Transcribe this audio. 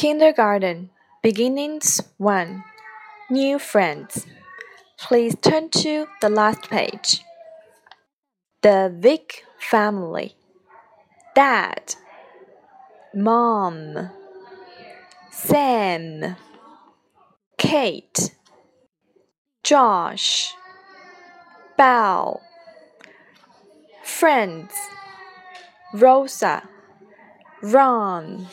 Kindergarten, Beginnings 1. New Friends. Please turn to the last page. The Vic family. Dad, Mom, Sam, Kate, Josh, Belle, Friends, Rosa, Ron.